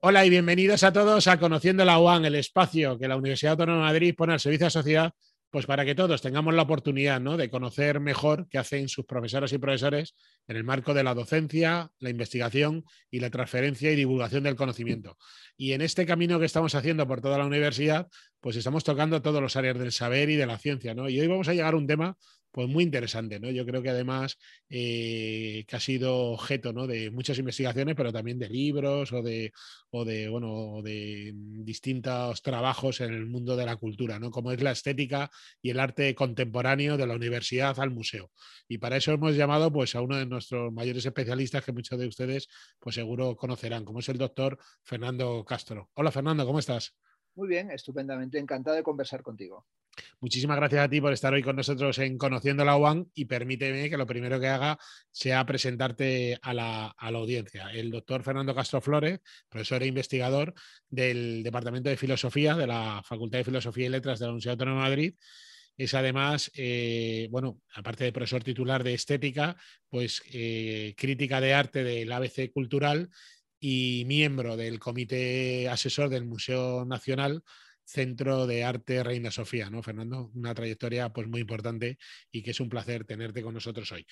Hola y bienvenidos a todos a Conociendo la UAN, el espacio que la Universidad Autónoma de Madrid pone al servicio de la sociedad, pues para que todos tengamos la oportunidad ¿no? de conocer mejor qué hacen sus profesoras y profesores en el marco de la docencia, la investigación y la transferencia y divulgación del conocimiento. Y en este camino que estamos haciendo por toda la universidad, pues estamos tocando todos los áreas del saber y de la ciencia. ¿no? Y hoy vamos a llegar a un tema pues muy interesante, ¿no? Yo creo que además eh, que ha sido objeto ¿no? de muchas investigaciones, pero también de libros o de, o de, bueno, de distintos trabajos en el mundo de la cultura, ¿no? Como es la estética y el arte contemporáneo de la universidad al museo. Y para eso hemos llamado pues, a uno de nuestros mayores especialistas que muchos de ustedes pues seguro conocerán, como es el doctor Fernando Castro. Hola Fernando, ¿cómo estás? Muy bien, estupendamente, encantado de conversar contigo. Muchísimas gracias a ti por estar hoy con nosotros en Conociendo la UAN y permíteme que lo primero que haga sea presentarte a la, audiencia. El doctor Fernando Castro Flores, profesor e investigador del Departamento de Filosofía de la Facultad de Filosofía y Letras de la Universidad Autónoma de Madrid. Es además, eh, bueno, aparte de profesor titular de estética, pues eh, crítica de arte del ABC Cultural y miembro del comité asesor del Museo Nacional Centro de Arte Reina Sofía, ¿no, Fernando? Una trayectoria pues muy importante y que es un placer tenerte con nosotros hoy.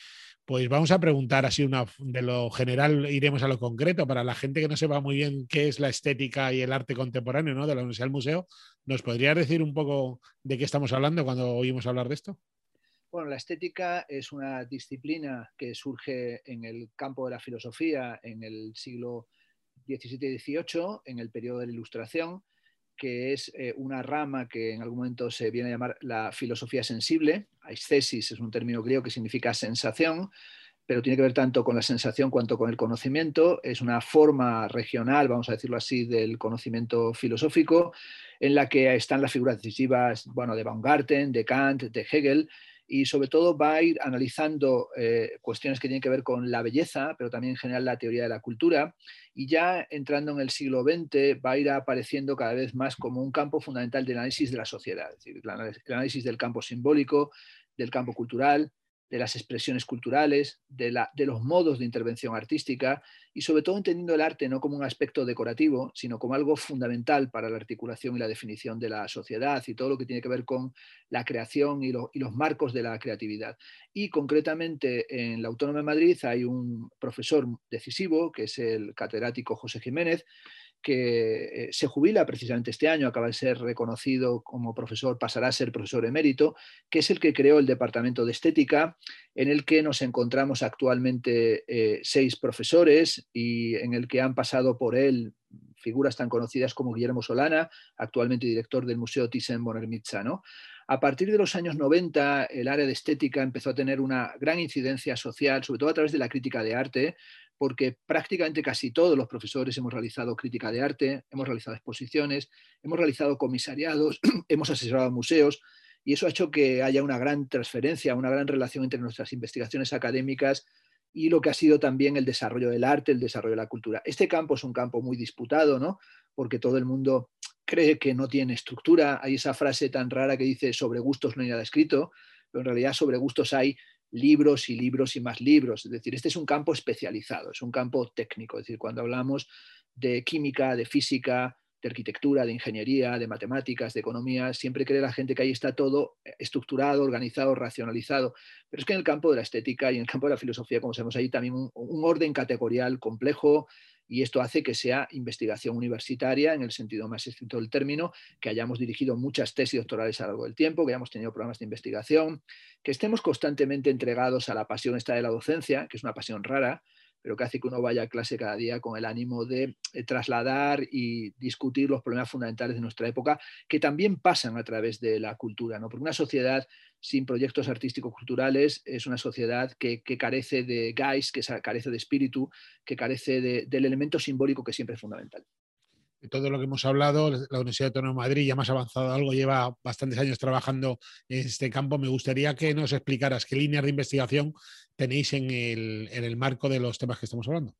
Pues vamos a preguntar así una de lo general iremos a lo concreto para la gente que no sepa muy bien qué es la estética y el arte contemporáneo, de la Universidad del Museo. ¿Nos podrías decir un poco de qué estamos hablando cuando oímos hablar de esto? Bueno, la estética es una disciplina que surge en el campo de la filosofía en el siglo XVII y XVIII, en el periodo de la Ilustración, que es eh, una rama que en algún momento se viene a llamar la filosofía sensible. Aesthesis es un término griego que significa sensación, pero tiene que ver tanto con la sensación cuanto con el conocimiento. Es una forma regional, vamos a decirlo así, del conocimiento filosófico, en la que están las figuras decisivas bueno, de Baumgarten, de Kant, de Hegel, y sobre todo va a ir analizando eh, cuestiones que tienen que ver con la belleza, pero también en general la teoría de la cultura, y ya entrando en el siglo XX va a ir apareciendo cada vez más como un campo fundamental del análisis de la sociedad, es decir, el análisis del campo simbólico, del campo cultural, de las expresiones culturales, de, los modos de intervención artística y sobre todo entendiendo el arte no como un aspecto decorativo, sino como algo fundamental para la articulación y la definición de la sociedad y todo lo que tiene que ver con la creación y, y los marcos de la creatividad. Y concretamente en la Autónoma de Madrid hay un profesor decisivo, que es el catedrático José Jiménez, que eh, se jubila precisamente este año, acaba de ser reconocido como profesor, pasará a ser profesor emérito, que es el que creó el Departamento de Estética, en el que nos encontramos actualmente eh, seis profesores y en el que han pasado por él figuras tan conocidas como Guillermo Solana, actualmente director del Museo Thyssen-Bonner-Mitza. A partir de los años 90, el área de estética empezó a tener una gran incidencia social, sobre todo a través de la crítica de arte, porque prácticamente casi todos los profesores hemos realizado crítica de arte, hemos realizado exposiciones, hemos realizado comisariados, hemos asesorado museos, y eso ha hecho que haya una gran transferencia, una gran relación entre nuestras investigaciones académicas y lo que ha sido también el desarrollo del arte, el desarrollo de la cultura. Este campo es un campo muy disputado, ¿no? Porque todo el mundo cree que no tiene estructura. Hay esa frase tan rara que dice sobre gustos no hay nada escrito, pero en realidad sobre gustos hay libros y libros y más libros. Es decir, este es un campo especializado, es un campo técnico. Es decir, cuando hablamos de química, de física, de arquitectura, de ingeniería, de matemáticas, de economía, siempre cree la gente que ahí está todo estructurado, organizado, racionalizado. Pero es que en el campo de la estética y en el campo de la filosofía, como sabemos, hay también un, un orden categorial complejo, y esto hace que sea investigación universitaria en el sentido más estricto del término, que hayamos dirigido muchas tesis doctorales a lo largo del tiempo, que hayamos tenido programas de investigación, que estemos constantemente entregados a la pasión esta de la docencia, que es una pasión rara, pero que hace que uno vaya a clase cada día con el ánimo de eh, trasladar y discutir los problemas fundamentales de nuestra época, que también pasan a través de la cultura, ¿no? porque una sociedad sin proyectos artísticos culturales es una sociedad que, carece de guys, que carece de espíritu, que carece del elemento simbólico que siempre es fundamental todo lo que hemos hablado, la Universidad Autónoma de Madrid ya más avanzado algo, lleva bastantes años trabajando en este campo. Me gustaría que nos explicaras qué líneas de investigación tenéis en el, marco de los temas que estamos hablando.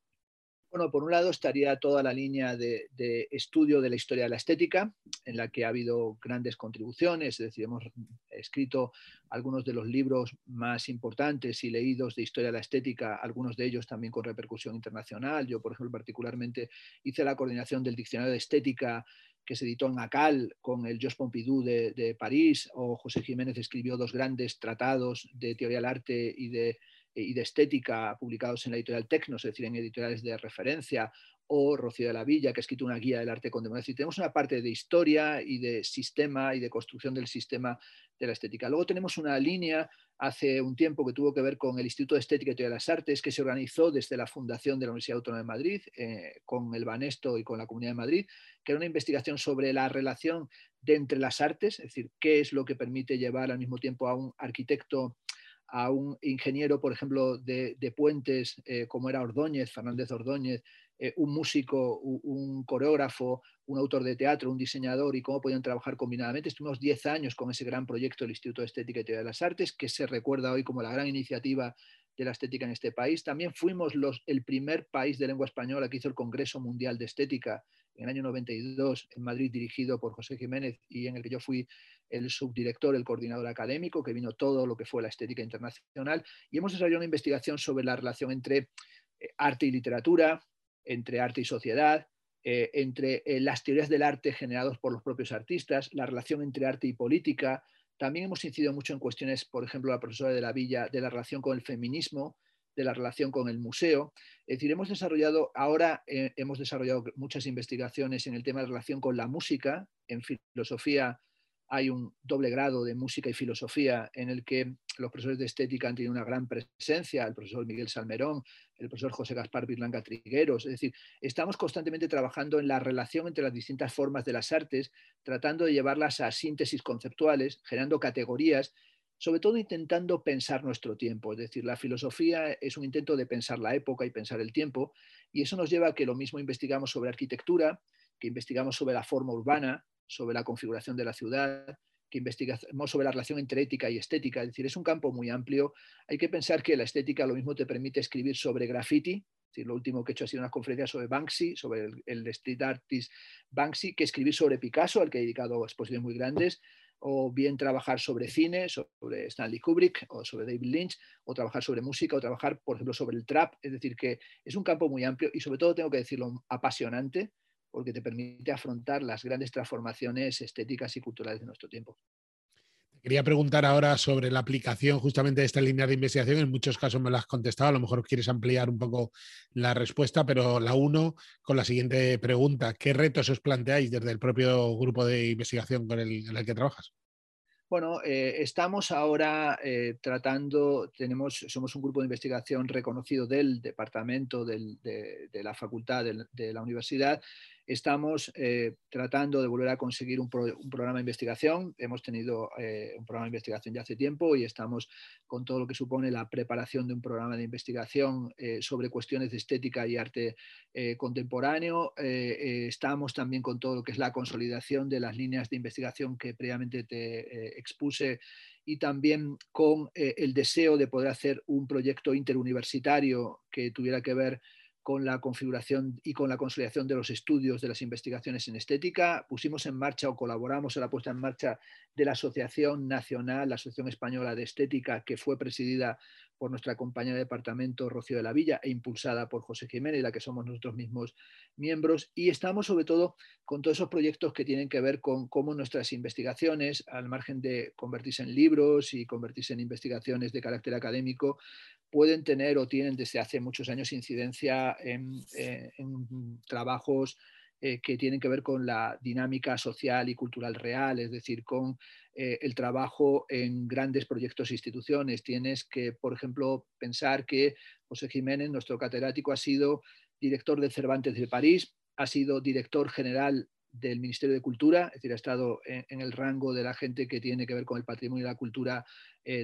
Bueno, por un lado estaría toda la línea de, estudio de la historia de la estética, en la que ha habido grandes contribuciones, es decir, hemos escrito algunos de los libros más importantes y leídos de historia de la estética, algunos de ellos también con repercusión internacional. Yo, por ejemplo, particularmente hice la coordinación del diccionario de estética que se editó en Acal con el Jos Pompidou de, de París, o José Jiménez escribió dos grandes tratados de teoría del arte y de y de estética publicados en la editorial Tecnos, es decir, en editoriales de referencia, o Rocío de la Villa, que ha escrito una guía del arte contemporáneo. Es decir, tenemos una parte de historia y de sistema y de construcción del sistema de la estética. Luego tenemos una línea hace un tiempo que tuvo que ver con el Instituto de Estética y Teoría de las Artes, que se organizó desde la fundación de la Universidad Autónoma de Madrid, eh, con el Banesto y con la Comunidad de Madrid, que era una investigación sobre la relación de entre las artes, es decir, qué es lo que permite llevar al mismo tiempo a un arquitecto a un ingeniero, por ejemplo, de, puentes, eh, como era Ordóñez, Fernández Ordóñez, eh, un músico, un, coreógrafo, un autor de teatro, un diseñador y cómo podían trabajar combinadamente. Estuvimos 10 años con ese gran proyecto del Instituto de Estética y Teoría de las Artes, que se recuerda hoy como la gran iniciativa de la estética en este país. También fuimos los, el primer país de lengua española que hizo el Congreso Mundial de Estética en el año 92 en Madrid, dirigido por José Jiménez y en el que yo fui el subdirector, el coordinador académico, que vino todo lo que fue la estética internacional, y hemos desarrollado una investigación sobre la relación entre eh, arte y literatura, entre arte y sociedad, eh, entre eh, las teorías del arte generadas por los propios artistas, la relación entre arte y política. También hemos incidido mucho en cuestiones, por ejemplo, la profesora de la Villa, de la relación con el feminismo, de la relación con el museo. Es decir, hemos desarrollado, ahora hemos desarrollado muchas investigaciones en el tema de relación con la música, en filosofía hay un doble grado de música y filosofía en el que los profesores de estética han tenido una gran presencia, el profesor Miguel Salmerón, el profesor José Gaspar Virlanga Trigueros. Es decir, estamos constantemente trabajando en la relación entre las distintas formas de las artes, tratando de llevarlas a síntesis conceptuales, generando categorías, sobre todo intentando pensar nuestro tiempo. Es decir, la filosofía es un intento de pensar la época y pensar el tiempo, y eso nos lleva a que lo mismo investigamos sobre arquitectura, que investigamos sobre la forma urbana, sobre la configuración de la ciudad, que investigamos sobre la relación entre ética y estética. Es decir, es un campo muy amplio. Hay que pensar que la estética lo mismo te permite escribir sobre graffiti. Es lo último que he hecho ha sido una conferencia sobre Banksy, sobre el, street artist Banksy, que escribir sobre Picasso, al que he dedicado exposiciones muy grandes, o bien trabajar sobre cine, sobre Stanley Kubrick o sobre David Lynch, o trabajar sobre música, o trabajar, por ejemplo, sobre el trap. Es decir, que es un campo muy amplio y sobre todo, tengo que decirlo, apasionante, porque te permite afrontar las grandes transformaciones estéticas y culturales de nuestro tiempo. Quería preguntar ahora sobre la aplicación justamente de esta línea de investigación. En muchos casos me lo has contestado, a lo mejor quieres ampliar un poco la respuesta, pero la uno con la siguiente pregunta. ¿Qué retos os planteáis desde el propio grupo de investigación con el, en el que trabajas? Bueno, eh, estamos ahora eh, tratando, tenemos, somos un grupo de investigación reconocido del departamento de, la facultad de la universidad Estamos eh, tratando de volver a conseguir un, programa de investigación. Hemos tenido eh, un programa de investigación ya hace tiempo y estamos con todo lo que supone la preparación de un programa de investigación eh, sobre cuestiones de estética y arte contemporáneo. estamos también con todo lo que es la consolidación de las líneas de investigación que previamente te expuse y también con el deseo de poder hacer un proyecto interuniversitario que tuviera que ver con la configuración y con la consolidación de los estudios de las investigaciones en estética. Pusimos en marcha o colaboramos en la puesta en marcha de la Asociación Nacional, la Asociación Española de Estética, que fue presidida por nuestra compañera de departamento Rocío de la Villa e impulsada por José Jiménez, la que somos nosotros mismos miembros. Y estamos sobre todo con todos esos proyectos que tienen que ver con cómo nuestras investigaciones, al margen de convertirse en libros y convertirse en investigaciones de carácter académico, pueden tener o tienen desde hace muchos años incidencia en, eh, trabajos eh, que tienen que ver con la dinámica social y cultural real, es decir, con eh, el trabajo en grandes proyectos e instituciones. Tienes que, por ejemplo, pensar que José Jiménez, nuestro catedrático, ha sido director del Cervantes de París, ha sido director general del Ministerio de Cultura, es decir, ha estado en, el rango de la gente que tiene que ver con el patrimonio y la cultura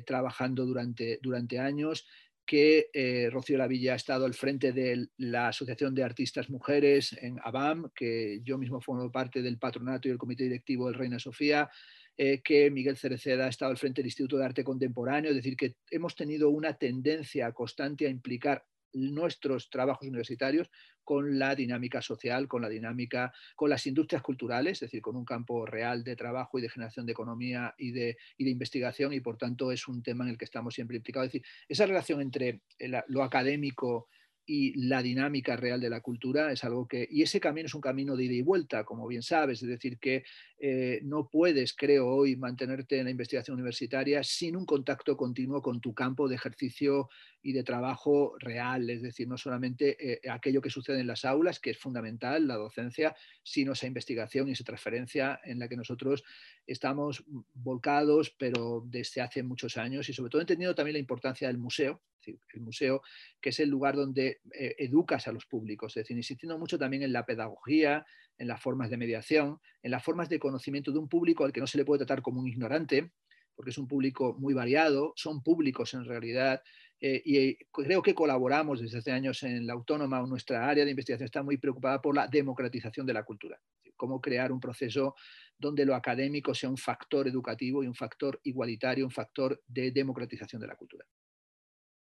trabajando durante, durante años que eh, Rocío Lavilla ha estado al frente de la Asociación de Artistas Mujeres en ABAM, que yo mismo formo parte del patronato y el comité directivo del Reina Sofía, eh, que Miguel Cereceda ha estado al frente del Instituto de Arte Contemporáneo, es decir, que hemos tenido una tendencia constante a implicar nuestros trabajos universitarios con la dinámica social, con la dinámica, con las industrias culturales, es decir, con un campo real de trabajo y de generación de economía y de, de investigación y por tanto es un tema en el que estamos siempre implicados. Es decir, esa relación entre lo académico y la dinámica real de la cultura es algo que, y ese camino es un camino de ida y vuelta, como bien sabes, es decir, que eh, no puedes, creo hoy, mantenerte en la investigación universitaria sin un contacto continuo con tu campo de ejercicio y de trabajo real, es decir, no solamente eh, aquello que sucede en las aulas, que es fundamental, la docencia, sino esa investigación y esa transferencia en la que nosotros estamos volcados, pero desde hace muchos años y sobre todo entendiendo también la importancia del museo, el museo, que es el lugar donde eh, educas a los públicos, es decir, insistiendo mucho también en la pedagogía, en las formas de mediación, en las formas de conocimiento de un público al que no se le puede tratar como un ignorante, porque es un público muy variado, son públicos en realidad, eh, y eh, creo que colaboramos desde hace años en la Autónoma, nuestra área de investigación está muy preocupada por la democratización de la cultura, cómo crear un proceso donde lo académico sea un factor educativo y un factor igualitario, un factor de democratización de la cultura.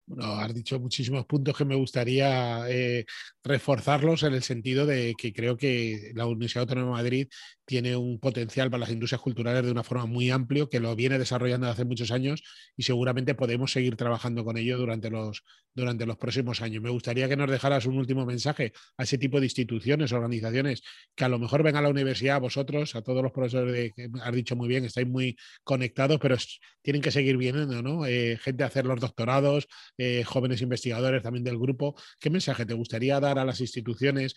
Bueno, has dicho muchísimos puntos que me gustaría eh, reforzarlos en el sentido de que creo que la Universidad Autónoma de Madrid tiene un potencial para las industrias culturales de una forma muy amplio, que lo viene desarrollando desde hace muchos años y seguramente podemos seguir trabajando con ello durante los, durante los próximos años. Me gustaría que nos dejaras un último mensaje a ese tipo de instituciones, organizaciones que a lo mejor ven a la universidad, a vosotros, a todos los profesores de, que has dicho muy bien, estáis muy conectados, pero tienen que seguir viniendo, ¿no? Eh, gente a hacer los doctorados, eh, jóvenes investigadores también del grupo. ¿Qué mensaje te gustaría dar a las instituciones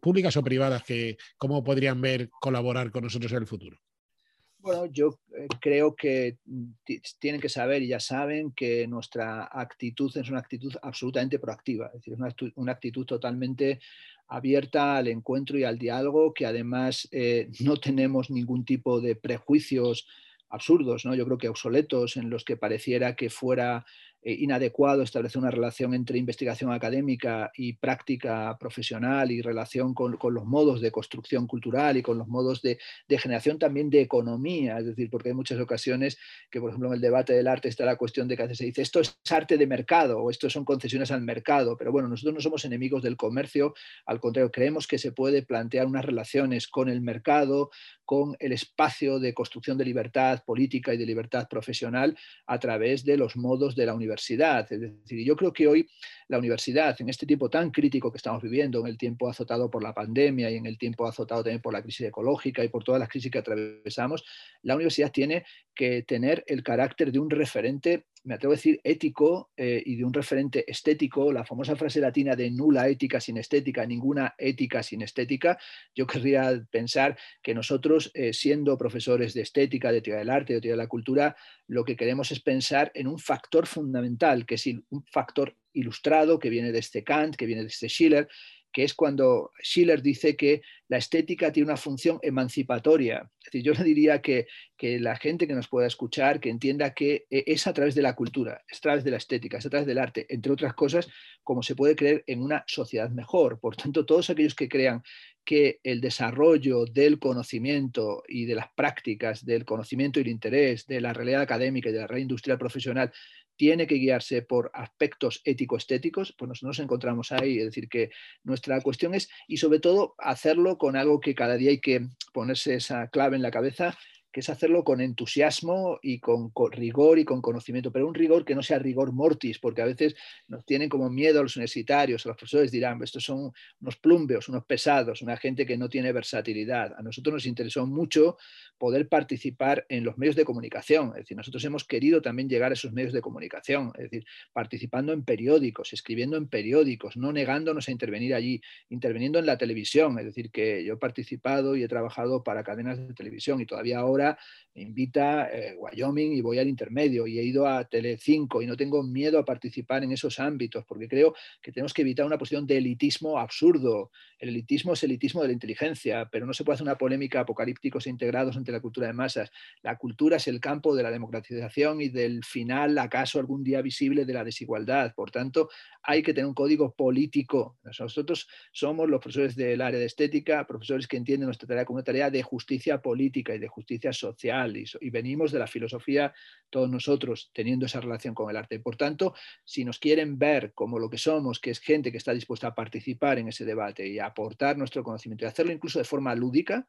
públicas o privadas que cómo podrían ver colaborar con nosotros en el futuro? Bueno, yo eh, creo que tienen que saber y ya saben que nuestra actitud es una actitud absolutamente proactiva, es decir, una, una actitud totalmente abierta al encuentro y al diálogo, que además eh, no tenemos ningún tipo de prejuicios absurdos, ¿no? yo creo que obsoletos, en los que pareciera que fuera eh, inadecuado establecer una relación entre investigación académica y práctica profesional y relación con, los modos de construcción cultural y con los modos de, generación también de economía. Es decir, porque hay muchas ocasiones que, por ejemplo, en el debate del arte está la cuestión de que se dice esto es arte de mercado o esto son concesiones al mercado. Pero bueno, nosotros no somos enemigos del comercio, al contrario, creemos que se puede plantear unas relaciones con el mercado, con el espacio de construcción de libertad política y de libertad profesional a través de los modos de la universidad Es decir, yo creo que hoy la universidad, en este tiempo tan crítico que estamos viviendo, en el tiempo azotado por la pandemia y en el tiempo azotado también por la crisis ecológica y por todas las crisis que atravesamos, la universidad tiene que tener el carácter de un referente me atrevo a decir, ético eh, y de un referente estético, la famosa frase latina de nula ética sin estética, ninguna ética sin estética, yo querría pensar que nosotros, eh, siendo profesores de estética, de teoría del arte, de teoría de la cultura, lo que queremos es pensar en un factor fundamental, que es un factor ilustrado, que viene de este Kant, que viene de este Schiller, que es cuando Schiller dice que la estética tiene una función emancipatoria. Es yo le diría que, que, la gente que nos pueda escuchar, que entienda que e, es a través de la cultura, es a través de la estética, es a través del arte, entre otras cosas, como se puede creer en una sociedad mejor. Por tanto, todos aquellos que crean que el desarrollo del conocimiento y de las prácticas del conocimiento y el interés de la realidad académica y de la realidad industrial profesional tiene que guiarse por aspectos ético-estéticos, pues nos encontramos ahí. Es decir, que nuestra cuestión es, y sobre todo, hacerlo con algo que cada día hay que ponerse esa clave en la cabeza, que es hacerlo con entusiasmo y con, rigor y con conocimiento, pero un rigor que no sea rigor mortis, porque a veces nos tienen como miedo a los universitarios, a los profesores dirán, estos son unos plumbeos, unos pesados, una gente que no tiene versatilidad. A nosotros nos interesó mucho poder participar en los medios de comunicación, es decir, nosotros hemos querido también llegar a esos medios de comunicación, es decir, participando en periódicos, escribiendo en periódicos, no negándonos a intervenir allí, interviniendo en la televisión, es decir, que yo he participado y he trabajado para cadenas de televisión y todavía ahora me invita eh, Wyoming y voy al intermedio y he ido a Tele5 y no tengo miedo a participar en esos ámbitos porque creo que tenemos que evitar una posición de elitismo absurdo. El elitismo es el elitismo de la inteligencia, pero no se puede hacer una polémica apocalípticos e integrados entre la cultura de masas. La cultura es el campo de la democratización y del final, acaso algún día visible, de la desigualdad. Por tanto, hay que tener un código político. Nosotros somos los profesores del área de estética, profesores que entienden nuestra tarea como una tarea de justicia política y de justicia social y, venimos de la filosofía todos nosotros teniendo esa relación con el arte. Por tanto, si nos quieren ver como lo que somos, que es gente que está dispuesta a participar en ese debate y a aportar nuestro conocimiento y hacerlo incluso de forma lúdica,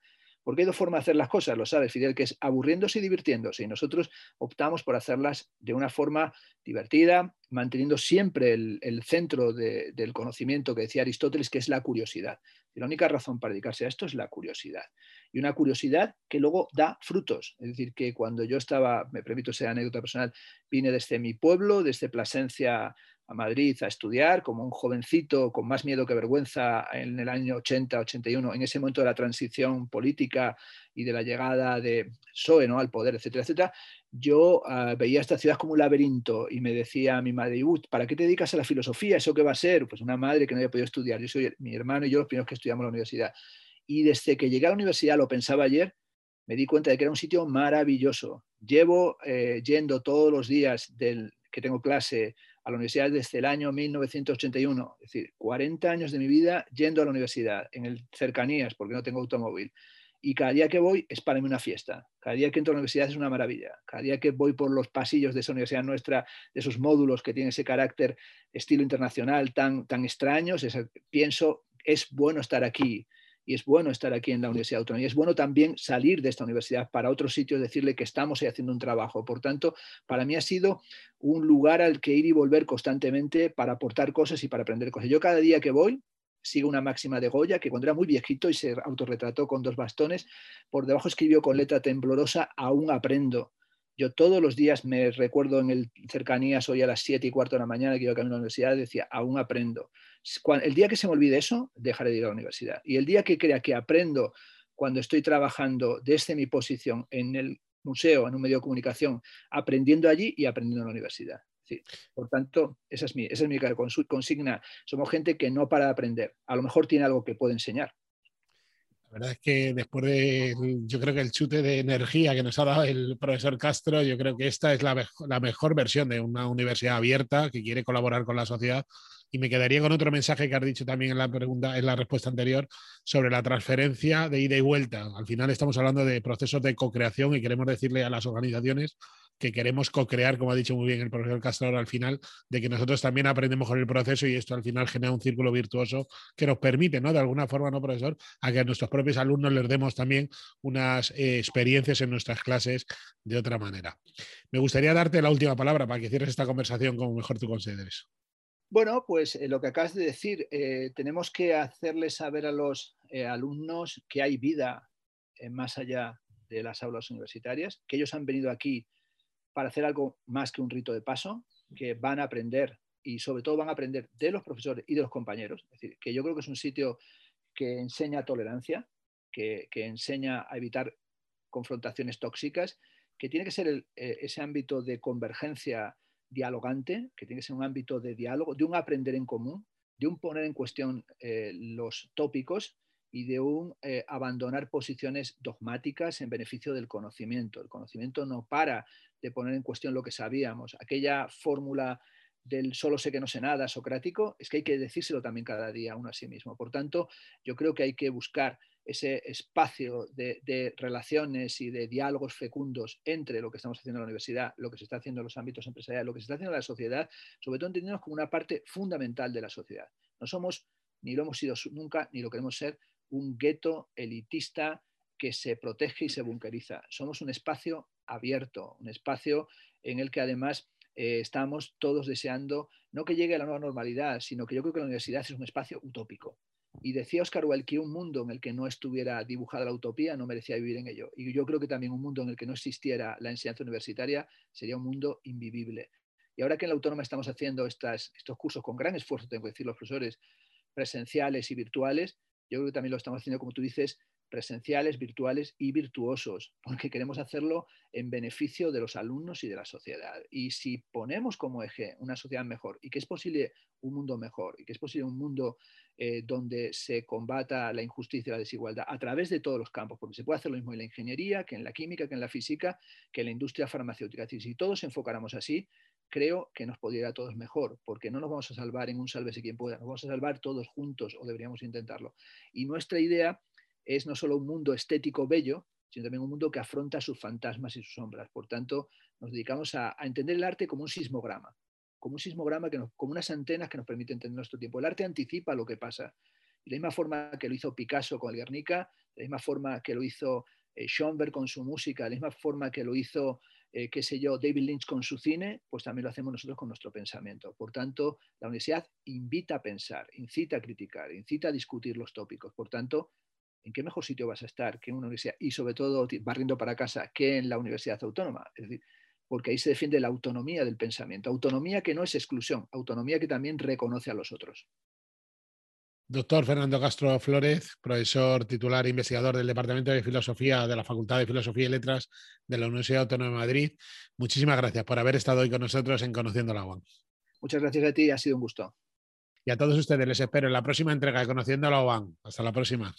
porque hay dos formas de hacer las cosas, lo sabe Fidel, que es aburriéndose y divirtiéndose. Y nosotros optamos por hacerlas de una forma divertida, manteniendo siempre el, centro del conocimiento que decía Aristóteles, que es la curiosidad. Y la única razón para dedicarse a esto es la curiosidad. Y una curiosidad que luego da frutos. Es decir, que cuando yo estaba, me permito ser anécdota personal, vine desde mi pueblo, desde Plasencia a Madrid a estudiar como un jovencito con más miedo que vergüenza en el año 80, 81, en ese momento de la transición política y de la llegada de PSOE ¿no? al poder, etcétera, etcétera, yo ah, veía esta ciudad como un laberinto y me decía a mi madre, ¿para qué te dedicas a la filosofía? ¿Eso qué va a ser? Pues una madre que no había podido estudiar. Yo soy mi hermano y yo los primeros que estudiamos en la universidad. Y desde que llegué a la universidad, lo pensaba ayer, me di cuenta de que era un sitio maravilloso. Llevo eh, yendo todos los días del, que tengo clase a la universidad desde el año 1981, es decir, 40 años de mi vida yendo a la universidad, en el cercanías, porque no tengo automóvil. Y cada día que voy es para mí una fiesta. Cada día que entro a la universidad es una maravilla. Cada día que voy por los pasillos de esa universidad nuestra, de esos módulos que tienen ese carácter estilo internacional tan, tan extraños, pienso, es bueno estar aquí y es bueno estar aquí en la Universidad Autónoma. Y es bueno también salir de esta universidad para otros sitios, decirle que estamos ahí haciendo un trabajo. Por tanto, para mí ha sido un lugar al que ir y volver constantemente para aportar cosas y para aprender cosas. Yo cada día que voy, sigo una máxima de Goya, que cuando era muy viejito y se autorretrató con dos bastones, por debajo escribió con letra temblorosa, aún aprendo. Yo todos los días me recuerdo en el cercanías, hoy a las 7 y cuarto de la mañana que iba camino a la universidad, decía, aún aprendo. El día que se me olvide eso, dejaré de ir a la universidad. Y el día que crea que aprendo cuando estoy trabajando desde mi posición en el museo, en un medio de comunicación, aprendiendo allí y aprendiendo en la universidad. por tanto, esa es, mi, esa es mi consigna. Somos gente que no para de aprender. A lo mejor tiene algo que puede enseñar, la verdad es que después de, yo creo que el chute de energía que nos ha dado el profesor Castro, yo creo que esta es la, la mejor versión de una universidad abierta que quiere colaborar con la sociedad. Y me quedaría con otro mensaje que has dicho también en la pregunta, en la respuesta anterior, sobre la transferencia de ida y vuelta. Al final estamos hablando de procesos de co-creación y queremos decirle a las organizaciones que queremos co-crear, como ha dicho muy bien el profesor Castro al final, de que nosotros también aprendemos con el proceso y esto al final genera un círculo virtuoso que nos permite, ¿no? De alguna forma, ¿no, profesor? A que a nuestros propios alumnos les demos también unas eh, experiencias en nuestras clases de otra manera. Me gustaría darte la última palabra para que cierres esta conversación como mejor tú consideres. Bueno, pues eh, lo que acabas de decir, eh, tenemos que hacerles saber a los alumnos que hay vida más allá de las aulas universitarias, que ellos han venido aquí para hacer algo más que un rito de paso, que van a aprender y sobre todo van a aprender de los profesores y de los compañeros. Es decir, que yo creo que es un sitio que enseña tolerancia, que, enseña a evitar confrontaciones tóxicas, que tiene que ser eh, ese ámbito de convergencia dialogante, que tiene que ser un ámbito de diálogo, de un aprender en común, de un poner en cuestión eh, los tópicos y de un eh, abandonar posiciones dogmáticas en beneficio del conocimiento. El conocimiento no para de poner en cuestión lo que sabíamos. Aquella fórmula del solo sé que no sé nada socrático, es que hay que decírselo también cada día uno a sí mismo. Por tanto, yo creo que hay que buscar ese espacio de, relaciones y de diálogos fecundos entre lo que estamos haciendo en la universidad, lo que se está haciendo en los ámbitos empresariales, lo que se está haciendo en la sociedad, sobre todo entendiendo como una parte fundamental de la sociedad. No somos, ni lo hemos sido nunca, ni lo queremos ser, un gueto elitista que se protege y se bunkeriza. Somos un espacio abierto, un espacio en el que además eh, estamos todos deseando no que llegue a la nueva normalidad, sino que yo creo que la universidad es un espacio utópico. Y decía Oscar Wilde que un mundo en el que no estuviera dibujada la utopía no merecía vivir en ello. Y yo creo que también un mundo en el que no existiera la enseñanza universitaria sería un mundo invivible. Y ahora que en la Autónoma estamos haciendo estos cursos con gran esfuerzo, tengo que decir, los profesores presenciales y virtuales, yo creo que también lo estamos haciendo, como tú dices, presenciales, virtuales y virtuosos, porque queremos hacerlo en beneficio de los alumnos y de la sociedad. Y si ponemos como eje una sociedad mejor y que es posible un mundo mejor y que es posible un mundo eh, donde se combata la injusticia y la desigualdad a través de todos los campos, porque se puede hacer lo mismo en la ingeniería, que en la química, que en la física, que en la industria farmacéutica. si todos enfocáramos así, creo que nos podría a todos mejor, porque no nos vamos a salvar en un sálvese quien pueda, nos vamos a salvar todos juntos o deberíamos intentarlo. Y nuestra idea es no solo un mundo estético bello, sino también un mundo que afronta sus fantasmas y sus sombras. Por tanto, nos dedicamos a, entender el arte como un sismograma, como un sismograma, que como unas antenas que nos permiten entender nuestro tiempo. El arte anticipa lo que pasa. de la misma forma que lo hizo Picasso con el Guernica, de la misma forma que lo hizo eh, Schoenberg con su música, de la misma forma que lo hizo, eh, qué sé yo, David Lynch con su cine, pues también lo hacemos nosotros con nuestro pensamiento. Por tanto, la universidad invita a pensar, incita a criticar, incita a discutir los tópicos. Por tanto, ¿en qué mejor sitio vas a estar que en una universidad? Y sobre todo, barriendo para casa, que en la universidad autónoma. Es decir, porque ahí se defiende la autonomía del pensamiento. Autonomía que no es exclusión, autonomía que también reconoce a los otros. Doctor Fernando Castro Flores, profesor titular e investigador del Departamento de Filosofía de la Facultad de Filosofía y Letras de la Universidad Autónoma de Madrid. Muchísimas gracias por haber estado hoy con nosotros en Conociendo la UAM. Muchas gracias a ti, ha sido un gusto. Y a todos ustedes les espero en la próxima entrega de Conociendo la UAM. Hasta la próxima.